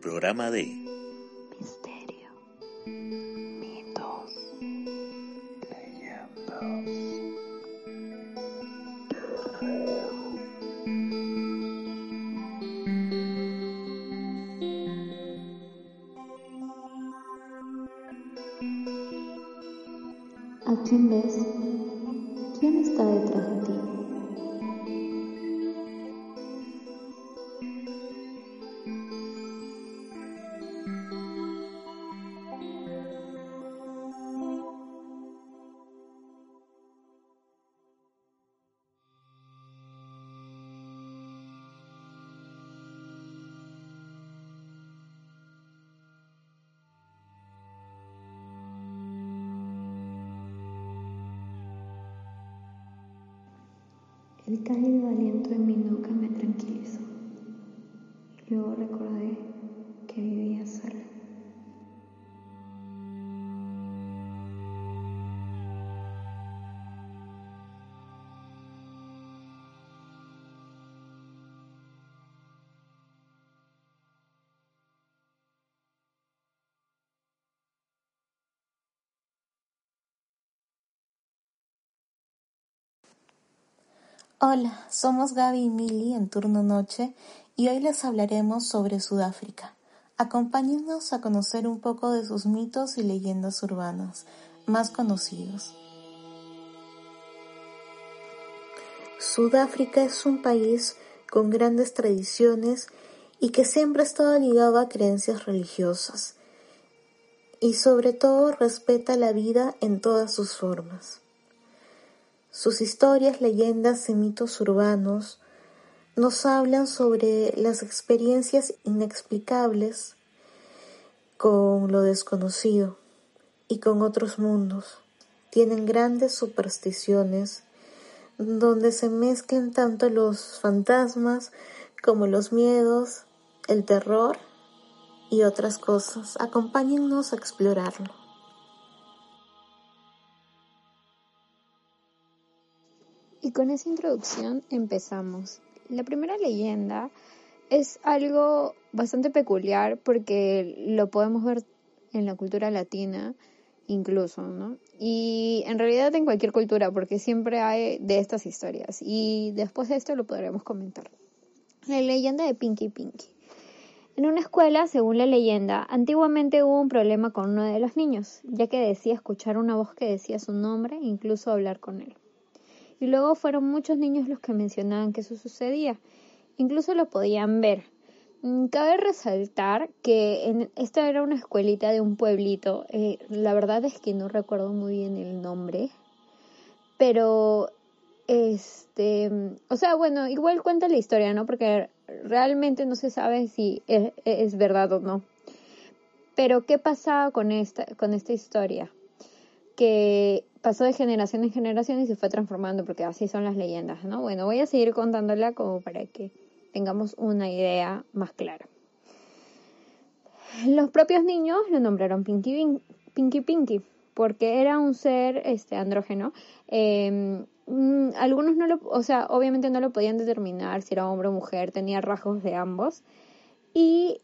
Programa de El cálido aliento en mi nuca Hola, somos Gaby y Mili en turno noche y hoy les hablaremos sobre Sudáfrica. Acompáñennos a conocer un poco de sus mitos y leyendas urbanas más conocidos. Sudáfrica es un país con grandes tradiciones y que siempre ha estado ligado a creencias religiosas y sobre todo respeta la vida en todas sus formas. Sus historias, leyendas y mitos urbanos nos hablan sobre las experiencias inexplicables con lo desconocido y con otros mundos. Tienen grandes supersticiones donde se mezclan tanto los fantasmas como los miedos, el terror y otras cosas. Acompáñennos a explorarlo. Y con esa introducción empezamos. La primera leyenda es algo bastante peculiar porque lo podemos ver en la cultura latina incluso, ¿no? Y en realidad en cualquier cultura porque siempre hay de estas historias y después de esto lo podremos comentar. La leyenda de Pinky Pinky. En una escuela, según la leyenda, antiguamente hubo un problema con uno de los niños, ya que decía escuchar una voz que decía su nombre e incluso hablar con él. Y luego fueron muchos niños los que mencionaban que eso sucedía. Incluso lo podían ver. Mm, cabe resaltar que en, esta era una escuelita de un pueblito. Eh, la verdad es que no recuerdo muy bien el nombre. Pero, este, o sea, bueno, igual cuenta la historia, ¿no? Porque realmente no se sabe si es, es verdad o no. Pero, ¿qué pasaba con esta, con esta historia? Que pasó de generación en generación y se fue transformando, porque así son las leyendas, ¿no? Bueno, voy a seguir contándola como para que tengamos una idea más clara. Los propios niños lo nombraron Pinky Pinky, Pinky porque era un ser este, andrógeno. Eh, algunos no lo, o sea, obviamente no lo podían determinar si era hombre o mujer, tenía rasgos de ambos. Y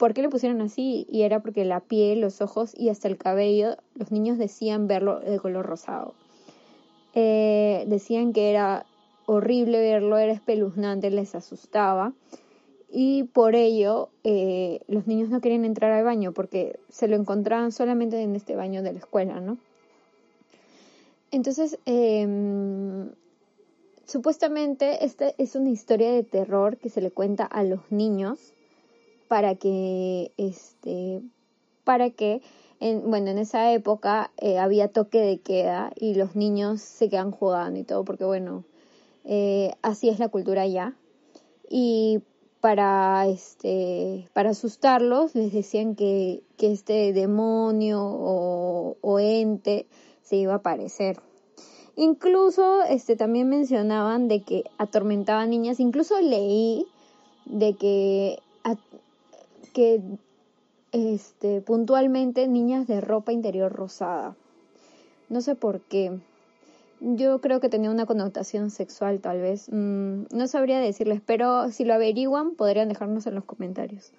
¿Por qué le pusieron así? Y era porque la piel, los ojos y hasta el cabello, los niños decían verlo de color rosado. Eh, decían que era horrible verlo, era espeluznante, les asustaba. Y por ello eh, los niños no querían entrar al baño porque se lo encontraban solamente en este baño de la escuela, ¿no? Entonces, em, supuestamente esta es una historia de terror que se le cuenta a los niños para que, este, para que, en, bueno, en esa época eh, había toque de queda y los niños se quedan jugando y todo, porque bueno, eh, así es la cultura allá. Y para, este, para asustarlos les decían que, que este demonio o, o ente se iba a aparecer. Incluso este, también mencionaban de que atormentaban niñas, incluso leí de que que este, puntualmente niñas de ropa interior rosada. No sé por qué. Yo creo que tenía una connotación sexual tal vez. Mm, no sabría decirles, pero si lo averiguan podrían dejarnos en los comentarios.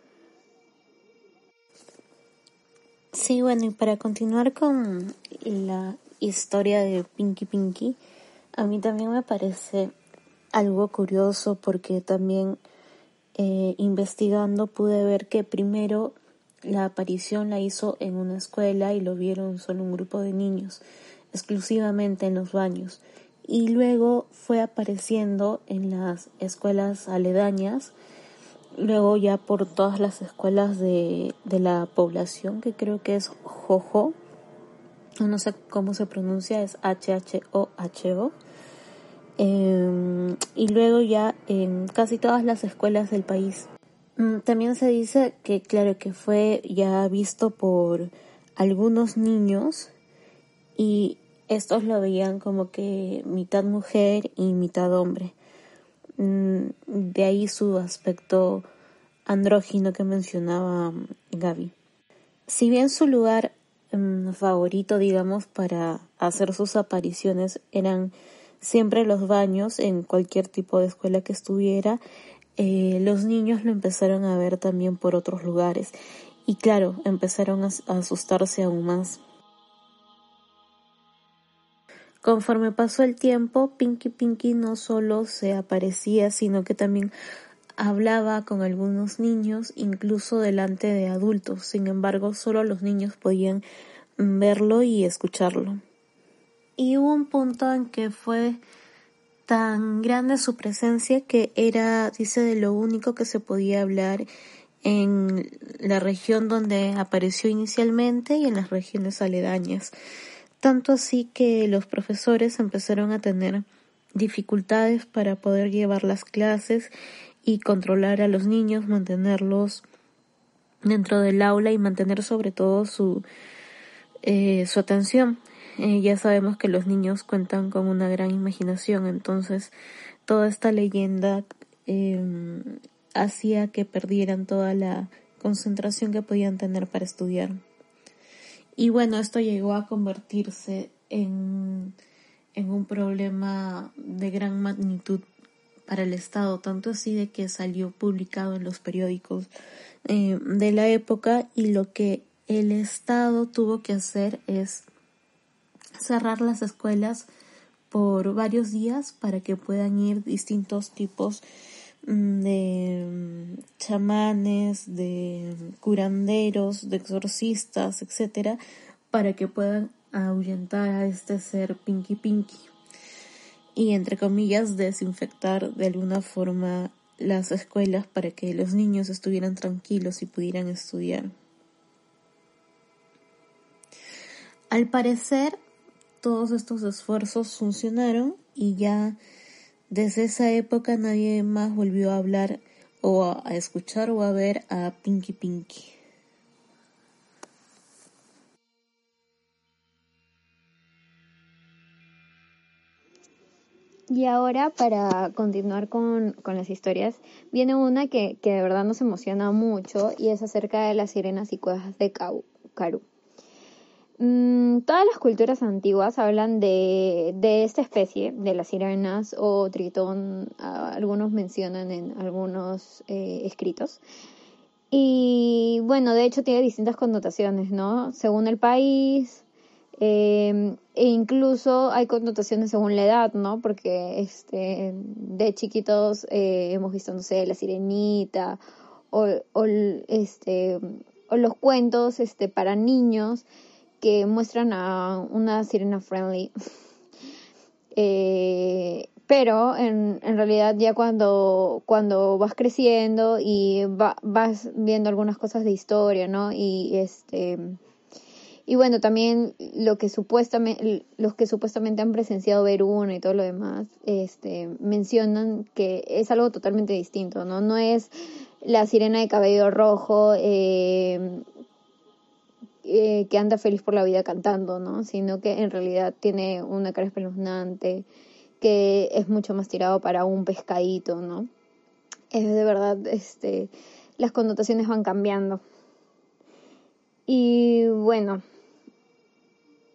Sí, bueno, y para continuar con la historia de Pinky Pinky, a mí también me parece algo curioso porque también eh, investigando pude ver que primero la aparición la hizo en una escuela y lo vieron solo un grupo de niños, exclusivamente en los baños. Y luego fue apareciendo en las escuelas aledañas, luego ya por todas las escuelas de, de la población, que creo que es Jojo, no sé cómo se pronuncia, es H-H-O-H-O. Em, y luego ya en casi todas las escuelas del país. Mm, también se dice que, claro, que fue ya visto por algunos niños y estos lo veían como que mitad mujer y mitad hombre. Mm, de ahí su aspecto andrógino que mencionaba mm, Gaby. Si bien su lugar favorito, digamos, para hacer sus apariciones eran siempre los baños en cualquier tipo de escuela que estuviera, eh, los niños lo empezaron a ver también por otros lugares y claro, empezaron a, asustarse aún más. Conforme pasó el tiempo, Pinky Pinky no solo se aparecía, sino que también hablaba con algunos niños, incluso delante de adultos. Sin embargo, solo los niños podían verlo y escucharlo. Y hubo un punto en que fue tan grande su presencia que era, dice, de lo único que se podía hablar en la región donde apareció inicialmente y en las regiones aledañas. Tanto así que los profesores empezaron a tener dificultades para poder llevar las clases y controlar a los niños, mantenerlos dentro del aula y mantener sobre todo su, eh, su atención. Ya sabemos que los niños cuentan con una gran imaginación, entonces toda esta leyenda em, hacía que perdieran toda la concentración que podían tener para estudiar. Y bueno, esto llegó a convertirse en, en un problema de gran magnitud para el Estado, tanto así de que salió publicado en los periódicos eh, de la época y lo que el Estado tuvo que hacer es cerrar las escuelas por varios días para que puedan ir distintos tipos mm, de mm, chamanes, de curanderos, de exorcistas, etcétera, para que puedan ahuyentar a este ser Pinky Pinky y entre comillas desinfectar de alguna forma las escuelas para que los niños estuvieran tranquilos y pudieran estudiar. Al parecer, todos estos esfuerzos funcionaron y ya desde esa época nadie más volvió a hablar o a escuchar o a ver a Pinky Pinky. Y ahora, para continuar con, con las historias, viene una que, que, de verdad nos emociona mucho y es acerca de las sirenas y cuevas de Karu. Mm, todas las culturas antiguas hablan de, de, esta especie, de las sirenas o tritón, algunos mencionan en algunos eh, escritos. Y bueno, de hecho tiene distintas connotaciones, ¿no? Según el país, eh, e incluso hay connotaciones según la edad, ¿no? Porque este, de chiquitos eh, hemos visto, no sé, la sirenita o, o, este, o los cuentos este, para niños que muestran a una sirena friendly. Eh, pero en, en, realidad ya cuando, cuando vas creciendo y vas viendo algunas cosas de historia, ¿no? Y este y bueno, también lo que supuestamente, los que supuestamente han presenciado Veruna y todo lo demás, este, mencionan que es algo totalmente distinto, ¿no? No es la sirena de cabello rojo, eh, eh, que anda feliz por la vida cantando, ¿no? Sino que en realidad tiene una cara espeluznante, que es mucho más tirado para un pescadito, ¿no? Es de verdad, este, las connotaciones van cambiando. Y bueno,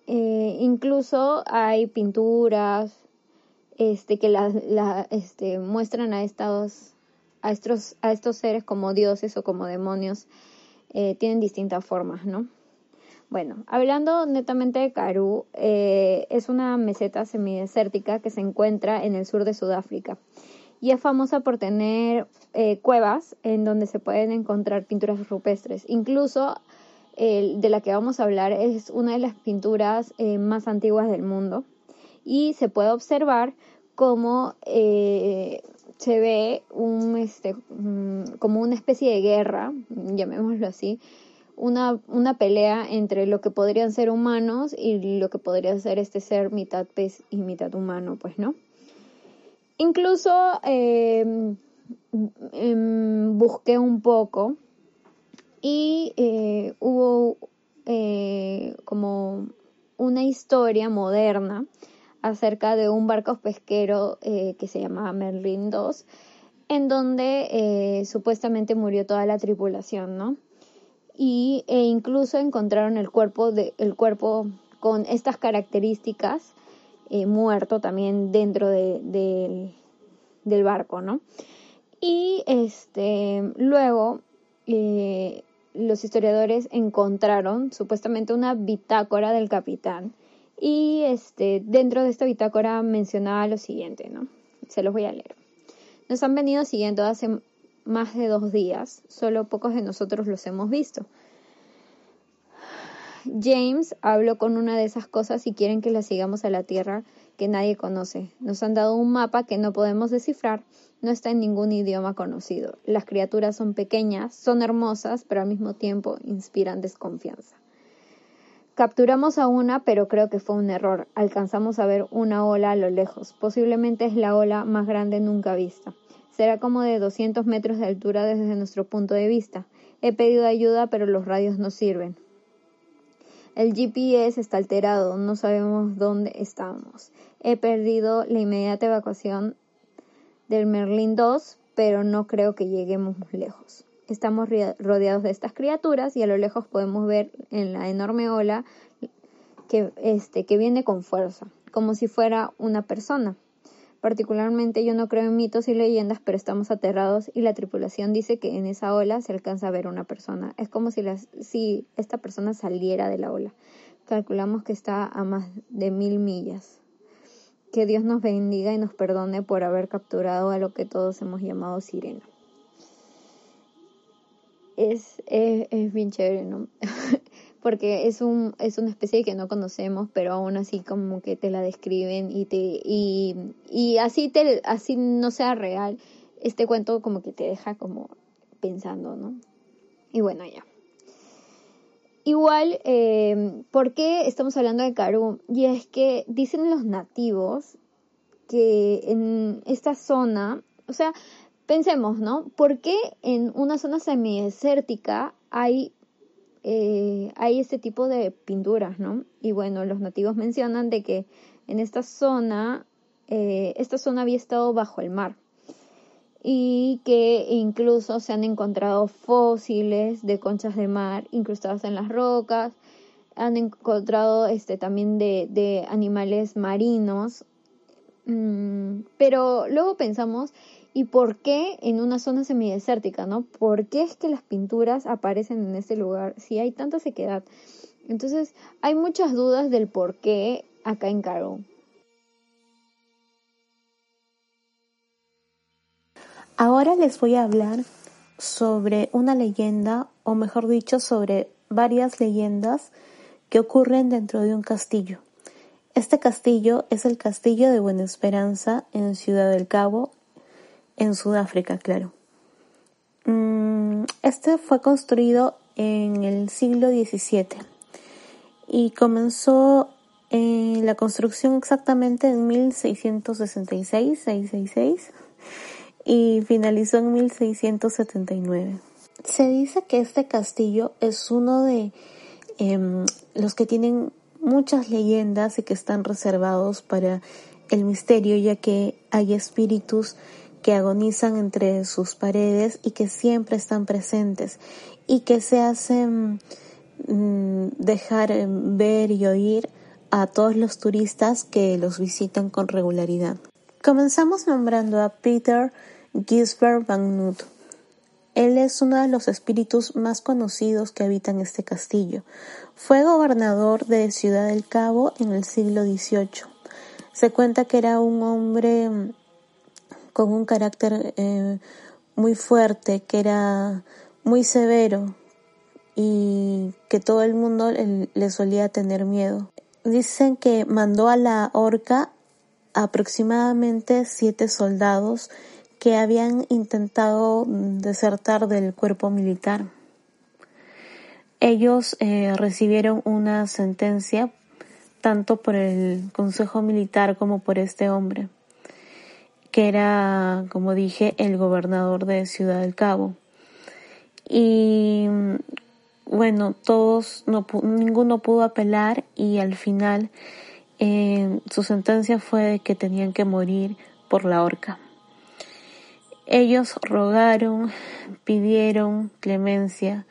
eh, incluso hay pinturas este, que la, la, este, muestran a estos, a, estos, a estos seres como dioses o como demonios. Eh, tienen distintas formas, ¿no? Bueno, hablando netamente de Karoo, eh, es una meseta semidesértica que se encuentra en el sur de Sudáfrica y es famosa por tener eh, cuevas en donde se pueden encontrar pinturas rupestres. Incluso de la que vamos a hablar es una de las pinturas eh, más antiguas del mundo y se puede observar cómo se ve este, mm, como una especie de guerra, llamémoslo así, una, una pelea entre lo que podrían ser humanos y lo que podría ser este ser mitad pez y mitad humano, pues, ¿no? Incluso em, em, busqué un poco y eh, hubo eh, como una historia moderna acerca de un barco pesquero eh, que se llamaba Merlin II, en donde supuestamente murió toda la tripulación, ¿no? Y, e incluso encontraron el cuerpo, de, el cuerpo con estas características eh, muerto también dentro de, del barco, ¿no? Y este, luego eh, los historiadores encontraron supuestamente una bitácora del capitán y este, dentro de esta bitácora mencionaba lo siguiente, ¿no? Se los voy a leer. Nos han venido siguiendo hace más de dos días, solo pocos de nosotros los hemos visto. James habló con una de esas cosas y quieren que la sigamos a la Tierra que nadie conoce. Nos han dado un mapa que no podemos descifrar, no está en ningún idioma conocido. Las criaturas son pequeñas, son hermosas, pero al mismo tiempo inspiran desconfianza. Capturamos a una, pero creo que fue un error. Alcanzamos a ver una ola a lo lejos. Posiblemente es la ola más grande nunca vista. Será como de 200 metros de altura desde nuestro punto de vista. He pedido ayuda, pero los radios no sirven. El GPS está alterado, no sabemos dónde estamos. He perdido la inmediata evacuación del Merlin 2, pero no creo que lleguemos muy lejos. Estamos rodeados de estas criaturas y a lo lejos podemos ver en la enorme ola que, este, que viene con fuerza, como si fuera una persona. Particularmente yo no creo en mitos y leyendas, pero estamos aterrados y la tripulación dice que en esa ola se alcanza a ver una persona. Es como si, si esta persona saliera de la ola. Calculamos que está a más de mil millas. Que Dios nos bendiga y nos perdone por haber capturado a lo que todos hemos llamado sirena. Es, es, es bien chévere, ¿no? porque es un es una especie que no conocemos pero aún así como que te la describen y te y, y así te así no sea real este cuento como que te deja como pensando no y bueno ya. Igual eh, por qué estamos hablando de Karoo y es que dicen los nativos que en esta zona o sea pensemos no por qué en una zona semidesértica hay eh, hay este tipo de pinturas, ¿no? Y bueno, los nativos mencionan de que en esta zona, eh, esta zona había estado bajo el mar y que incluso se han encontrado fósiles de conchas de mar incrustadas en las rocas, han encontrado este también de, animales marinos, pero luego pensamos ¿Y por qué en una zona semidesértica, no? ¿Por qué es que las pinturas aparecen en este lugar si hay tanta sequedad? Entonces, hay muchas dudas del por qué acá en Caro. Ahora les voy a hablar sobre una leyenda, o mejor dicho, sobre varias leyendas que ocurren dentro de un castillo. Este castillo es el castillo de Buena Esperanza en Ciudad del Cabo, en Sudáfrica, claro. Mm, este fue construido en el siglo XVII y comenzó en la construcción exactamente en 1666, 666 y finalizó en 1679. Se dice que este castillo es uno de em, los que tienen muchas leyendas y que están reservados para el misterio, ya que hay espíritus que agonizan entre sus paredes y que siempre están presentes y que se hacen mm, dejar ver y oír a todos los turistas que los visitan con regularidad. Comenzamos nombrando a Peter Gisbert van Noot. Él es uno de los espíritus más conocidos que habitan este castillo. Fue gobernador de Ciudad del Cabo en el siglo XVIII. Se cuenta que era un hombre mm, con un carácter eh, muy fuerte, que era muy severo y que todo el mundo le solía tener miedo. Dicen que mandó a la horca aproximadamente siete soldados que habían intentado desertar del cuerpo militar. Ellos eh, recibieron una sentencia tanto por el Consejo Militar como por este hombre, que era, como dije, el gobernador de Ciudad del Cabo. Y bueno, todos, no, ninguno pudo apelar y al final eh, su sentencia fue que tenían que morir por la horca. Ellos rogaron, pidieron clemencia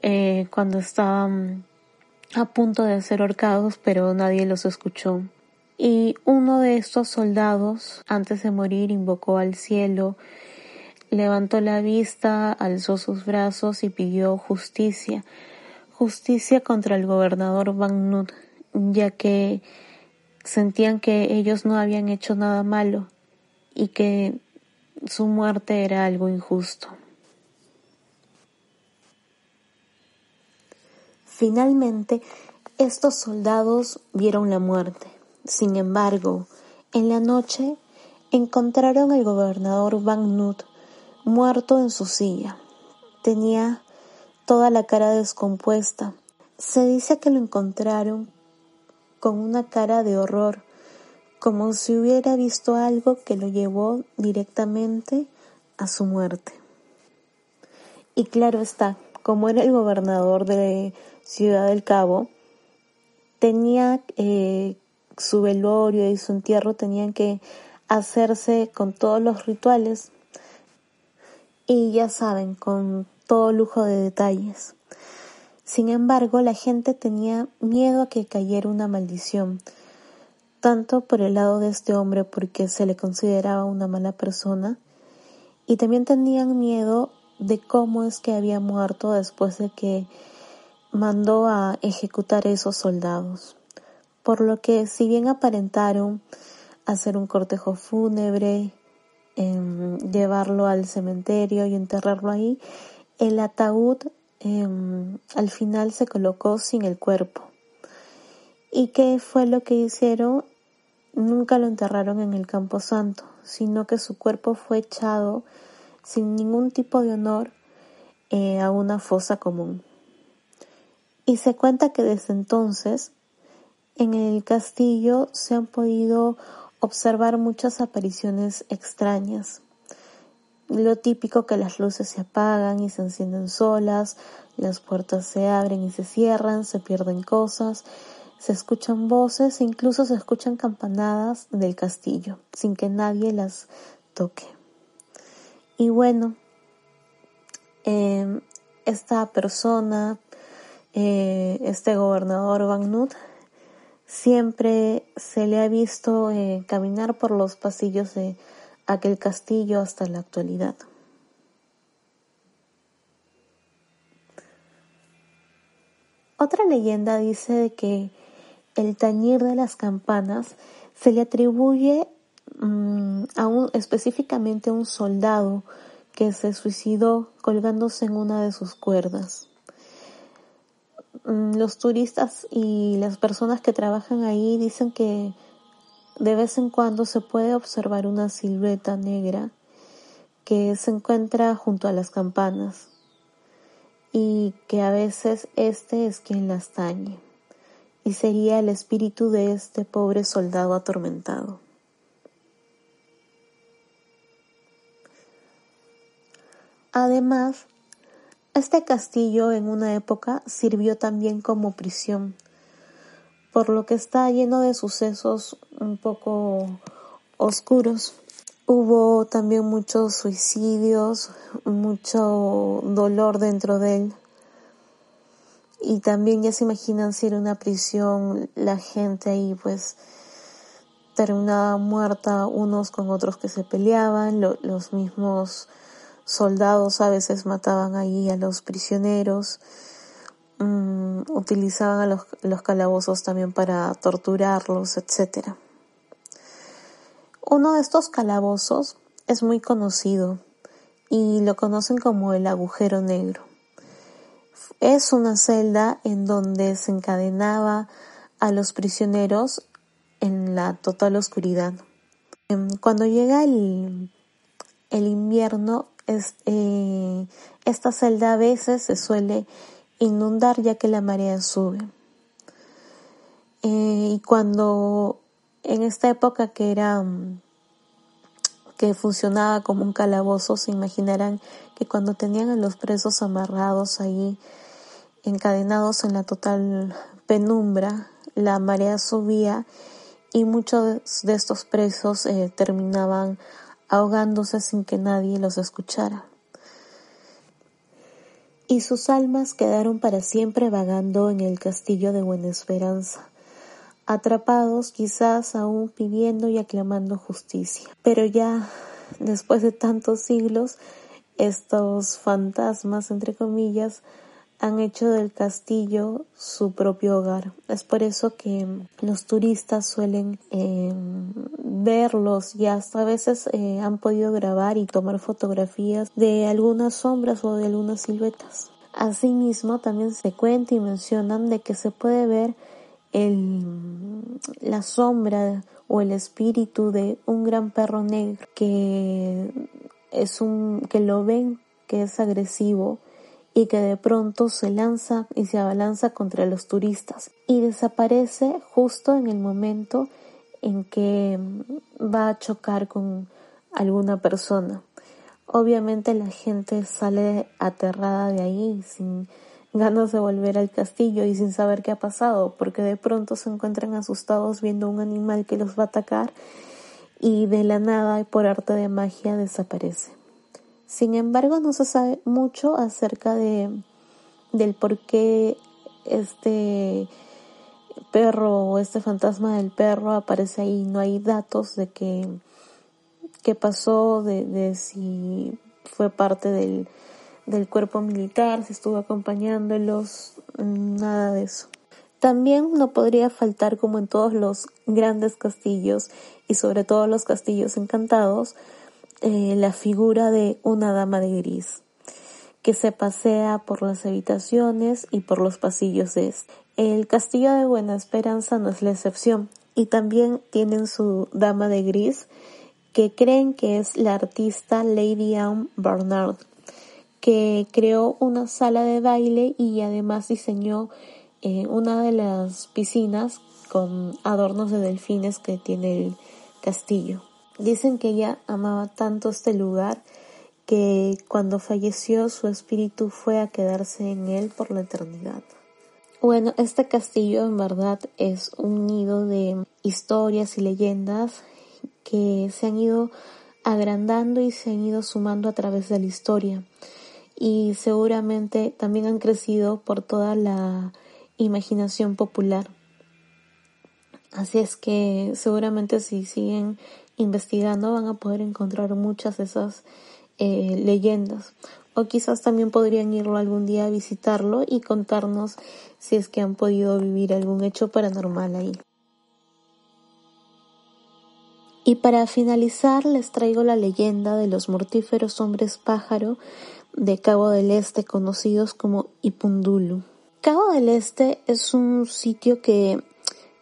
eh, cuando estaban a punto de ser ahorcados, pero nadie los escuchó. Y uno de estos soldados, antes de morir, invocó al cielo, levantó la vista, alzó sus brazos y pidió justicia, justicia contra el gobernador Van Nut, ya que sentían que ellos no habían hecho nada malo y que su muerte era algo injusto. Finalmente, estos soldados vieron la muerte. Sin embargo, en la noche encontraron al gobernador Van Nut muerto en su silla. Tenía toda la cara descompuesta. Se dice que lo encontraron con una cara de horror como si hubiera visto algo que lo llevó directamente a su muerte. Y claro está, como era el gobernador de Ciudad del Cabo, tenía eh, su velorio y su entierro tenían que hacerse con todos los rituales y ya saben, con todo lujo de detalles. Sin embargo, la gente tenía miedo a que cayera una maldición, tanto por el lado de este hombre porque se le consideraba una mala persona, y también tenían miedo de cómo es que había muerto después de que mandó a ejecutar esos soldados. Por lo que si bien aparentaron hacer un cortejo fúnebre, em, llevarlo al cementerio y enterrarlo ahí, el ataúd em, al final se colocó sin el cuerpo. ¿Y qué fue lo que hicieron? Nunca lo enterraron en el campo santo, sino que su cuerpo fue echado sin ningún tipo de honor eh, a una fosa común. Y se cuenta que desde entonces en el castillo se han podido observar muchas apariciones extrañas. Lo típico que las luces se apagan y se encienden solas, las puertas se abren y se cierran, se pierden cosas, se escuchan voces e incluso se escuchan campanadas del castillo, sin que nadie las toque. Y bueno, em, esta persona, eh, este gobernador Van Nut, siempre se le ha visto eh, caminar por los pasillos de aquel castillo hasta la actualidad. Otra leyenda dice que el tañir de las campanas se le atribuye mm, a un, específicamente a un soldado que se suicidó colgándose en una de sus cuerdas. Mm, los turistas y las personas que trabajan ahí dicen que de vez en cuando se puede observar una silueta negra que se encuentra junto a las campanas y que a veces este es quien las tañe y sería el espíritu de este pobre soldado atormentado. Además, este castillo en una época sirvió también como prisión, por lo que está lleno de sucesos un poco oscuros. Hubo también muchos suicidios, mucho dolor dentro de él y también ya se imaginan si era una prisión, la gente ahí pues terminaba muerta unos con otros que se peleaban, los mismos soldados a veces mataban ahí a los prisioneros, mm, utilizaban a los, los calabozos también para torturarlos, etc. Uno de estos calabozos es muy conocido y lo conocen como el agujero negro. Es una celda en donde se encadenaba a los prisioneros en la total oscuridad. Em, cuando llega el, el invierno, eh, esta celda a veces se suele inundar ya que la marea sube. Eh, y cuando en esta época que era mm, que funcionaba como un calabozo, se imaginarán que cuando tenían a los presos amarrados ahí, encadenados en la total penumbra, la marea subía y muchos de estos presos eh, terminaban ahogándose sin que nadie los escuchara. Y sus almas quedaron para siempre vagando en el castillo de Buena Esperanza, atrapados quizás aún pidiendo y aclamando justicia. Pero ya después de tantos siglos, estos fantasmas, entre comillas, han hecho del castillo su propio hogar. Es por eso que los turistas suelen em, verlos y hasta a veces eh, han podido grabar y tomar fotografías de algunas sombras o de algunas siluetas. Asimismo, también se cuenta y mencionan de que se puede ver el, la sombra o el espíritu de un gran perro negro que es un, que lo ven que es agresivo y que de pronto se lanza y se abalanza contra los turistas y desaparece justo en el momento en que va a chocar con alguna persona. Obviamente la gente sale aterrada de ahí sin ganas de volver al castillo y sin saber qué ha pasado, porque de pronto se encuentran asustados viendo un animal que los va a atacar y de la nada y por arte de magia desaparece. Sin embargo, no se sabe mucho acerca de del por qué este perro o este fantasma del perro aparece ahí. No hay datos de que qué pasó, de, de si fue parte del, del cuerpo militar, si estuvo acompañándolos, nada de eso. También no podría faltar, como en todos los grandes castillos y sobre todo los castillos encantados, eh, la figura de una dama de gris que se pasea por las habitaciones y por los pasillos de este. El castillo de Buena Esperanza no es la excepción y también tienen su dama de gris que creen que es la artista Lady Anne Bernard que creó una sala de baile y además diseñó eh, una de las piscinas con adornos de delfines que tiene el castillo. Dicen que ella amaba tanto este lugar que cuando falleció su espíritu fue a quedarse en él por la eternidad. Bueno, este castillo en verdad es un nido de historias y leyendas que se han ido agrandando y se han ido sumando a través de la historia y seguramente también han crecido por toda la imaginación popular. Así es que seguramente si siguen investigando van a poder encontrar muchas de esas eh, leyendas. O quizás también podrían irlo algún día a visitarlo y contarnos si es que han podido vivir algún hecho paranormal ahí. Y para finalizar les traigo la leyenda de los mortíferos hombres pájaro de Cabo del Este conocidos como Ipundulu. Cabo del Este es un sitio que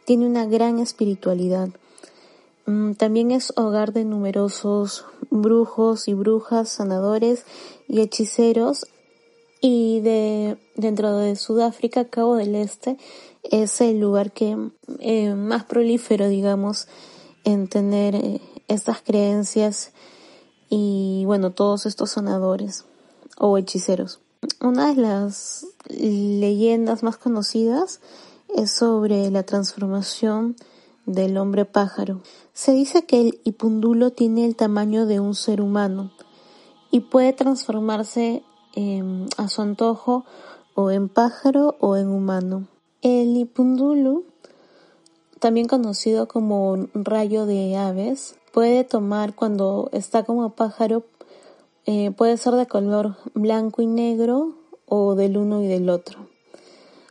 tiene una gran espiritualidad. Mm, también es hogar de numerosos brujos y brujas, sanadores y hechiceros. Y de, dentro de Sudáfrica, Cabo del Este es el lugar que eh, más prolífero, digamos, en tener eh, estas creencias y bueno, todos estos sanadores o hechiceros. Una de las leyendas más conocidas es sobre la transformación del hombre pájaro. Se dice que el ipundulo tiene el tamaño de un ser humano y puede transformarse a su antojo o en pájaro o en humano. El ipundulo, también conocido como rayo de aves, puede tomar cuando está como pájaro eh, puede ser de color blanco y negro o del uno y del otro.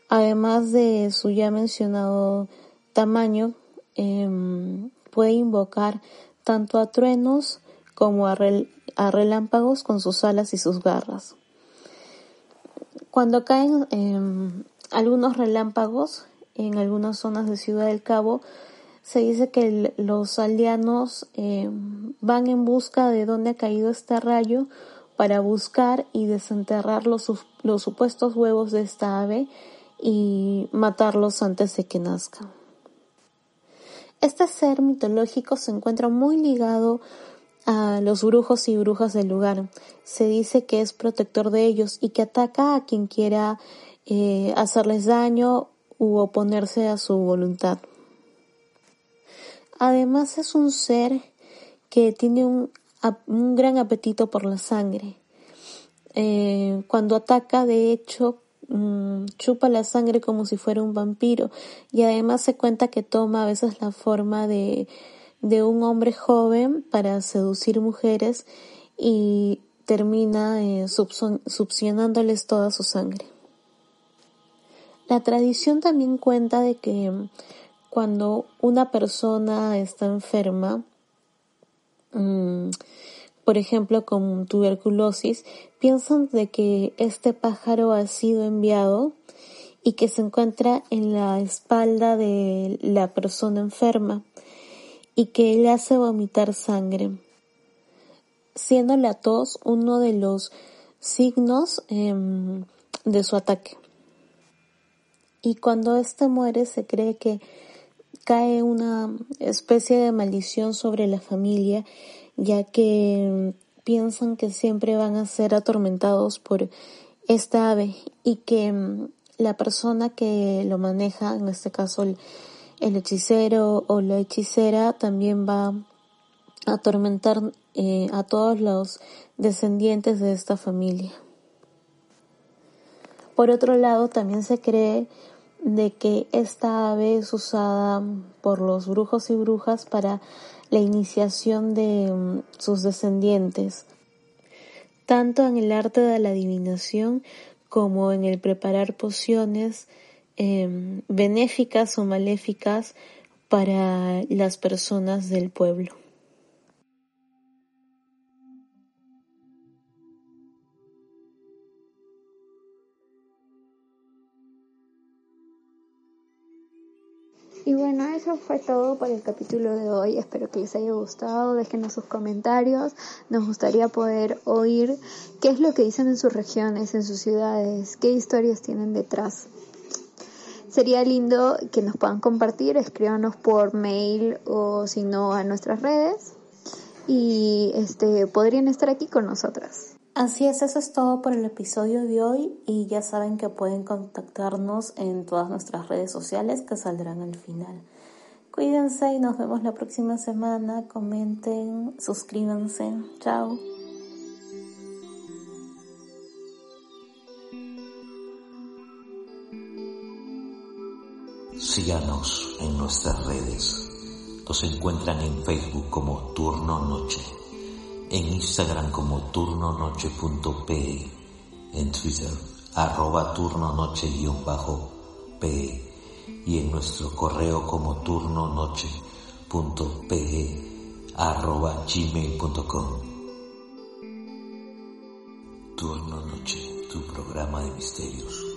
Además de su ya mencionado tamaño, em, puede invocar tanto a truenos como a, relámpagos con sus alas y sus garras. Cuando caen em, algunos relámpagos en algunas zonas de Ciudad del Cabo, se dice que los aldeanos em, van en busca de dónde ha caído este rayo para buscar y desenterrar los, los supuestos huevos de esta ave y matarlos antes de que nazcan. Este ser mitológico se encuentra muy ligado a los brujos y brujas del lugar. Se dice que es protector de ellos y que ataca a quien quiera eh, hacerles daño u oponerse a su voluntad. Además es un ser que tiene un, gran apetito por la sangre. Eh, cuando ataca, de hecho, Mm, chupa la sangre como si fuera un vampiro y además se cuenta que toma a veces la forma de, de un hombre joven para seducir mujeres y termina eh, toda su sangre. La tradición también cuenta de que cuando una persona está enferma, mm, por ejemplo con tuberculosis, piensan de que este pájaro ha sido enviado y que se encuentra en la espalda de la persona enferma y que le hace vomitar sangre, siendo la tos uno de los signos em, de su ataque. Y cuando éste muere se cree que cae una especie de maldición sobre la familia ya que mm, piensan que siempre van a ser atormentados por esta ave y que mm, la persona que lo maneja, en este caso el, hechicero o la hechicera, también va a atormentar eh, a todos los descendientes de esta familia. Por otro lado, también se cree de que esta ave es usada por los brujos y brujas para la iniciación de mm, sus descendientes, tanto en el arte de la adivinación como en el preparar pociones em, benéficas o maléficas para las personas del pueblo. Y bueno, eso fue todo por el capítulo de hoy. Espero que les haya gustado. Déjenos sus comentarios. Nos gustaría poder oír qué es lo que dicen en sus regiones, en sus ciudades, qué historias tienen detrás. Sería lindo que nos puedan compartir, escríbanos por mail o si no a nuestras redes y este podrían estar aquí con nosotras. Así es, eso es todo por el episodio de hoy y ya saben que pueden contactarnos en todas nuestras redes sociales que saldrán al final. Cuídense y nos vemos la próxima semana. Comenten, suscríbanse. Chao. Síganos en nuestras redes. Nos encuentran en Facebook como Turno Noche en Instagram como turnonoche.pe, en Twitter arroba turnonoche-pe y en nuestro correo como turnonoche.pe arroba gmail.com. Turno Noche, tu programa de misterios.